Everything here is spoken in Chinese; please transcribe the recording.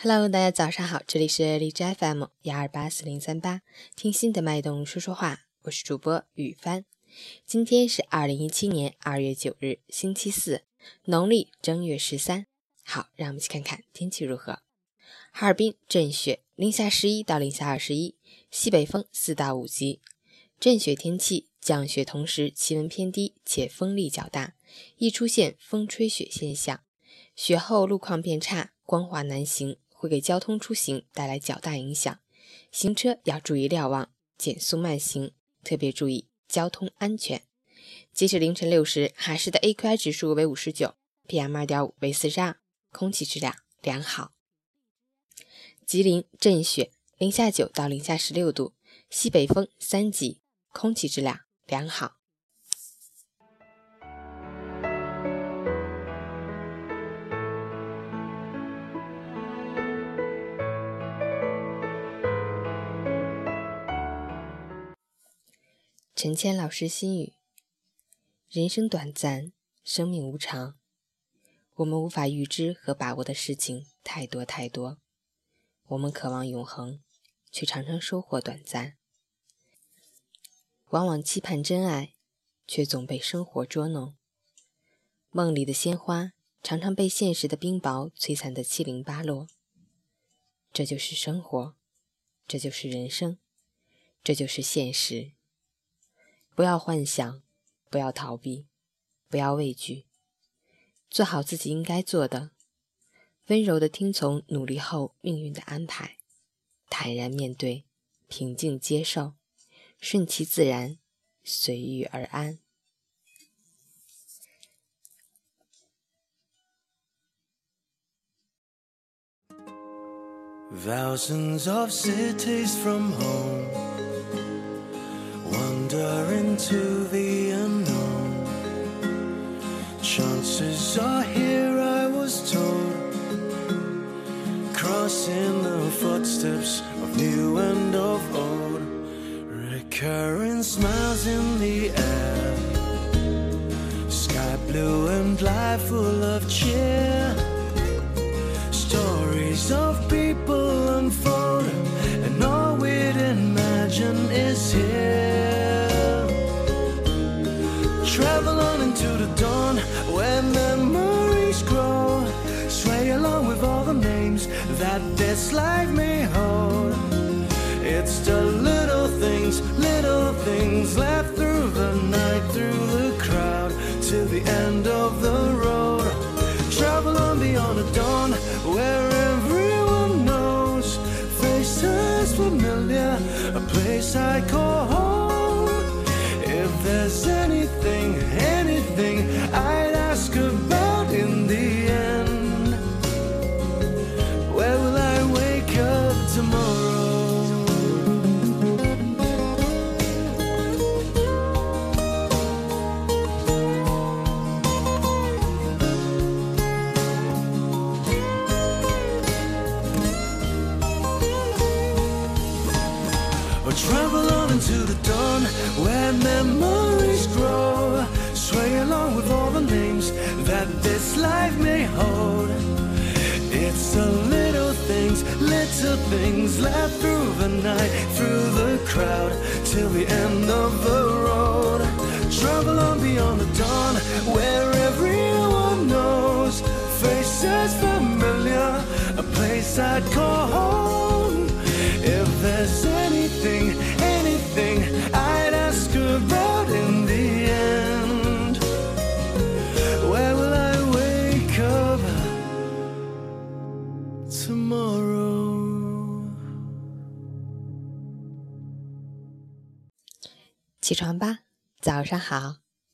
Hello，大家早上好，这里是荔枝 FM 幺二八四零三八，听心的脉动说说话，我是主播雨帆。今天是二零一七年二月九日，星期四，农历正月十三。好，让我们去看看天气如何。哈尔滨阵雪，零下十一到零下二十一，西北风四到五级。阵雪天气，降雪同时气温偏低且风力较大，易出现风吹雪现象。雪后路况变差，光滑难行。会给交通出行带来较大影响，行车要注意瞭望，减速慢行，特别注意交通安全。截止凌晨六时，哈市的 AQI 指数为五十九，PM 二点五为四十二，空气质量良好。吉林阵雪，零下九到零下十六度，西北风三级，空气质量良好。陈谦老师心语：人生短暂，生命无常，我们无法预知和把握的事情太多太多。我们渴望永恒，却常常收获短暂；往往期盼真爱，却总被生活捉弄。梦里的鲜花，常常被现实的冰雹摧残得七零八落。这就是生活，这就是人生，这就是现实。不要幻想，不要逃避，不要畏惧，做好自己应该做的，温柔的听从努力后命运的安排，坦然面对，平静接受，顺其自然，随遇而安。Thousands of cities from home. Wander into the unknown. Chances are here, I was told. Crossing the footsteps of new and of old. Recurring smiles in the air. Sky blue and life full of cheer. That this life may hold. It's the little things, little things left through the night, through the crowd, to the end of the road. Travel on beyond the dawn where everyone knows. Faces familiar, a place I call Or travel on into the dawn where memories grow. Sway along with all the names that this life may hold. It's the little things, little things left through the night, through the crowd, till the end of the road. Travel on beyond the dawn where everyone knows. Faces familiar, a place I'd call 起床吧，早上好。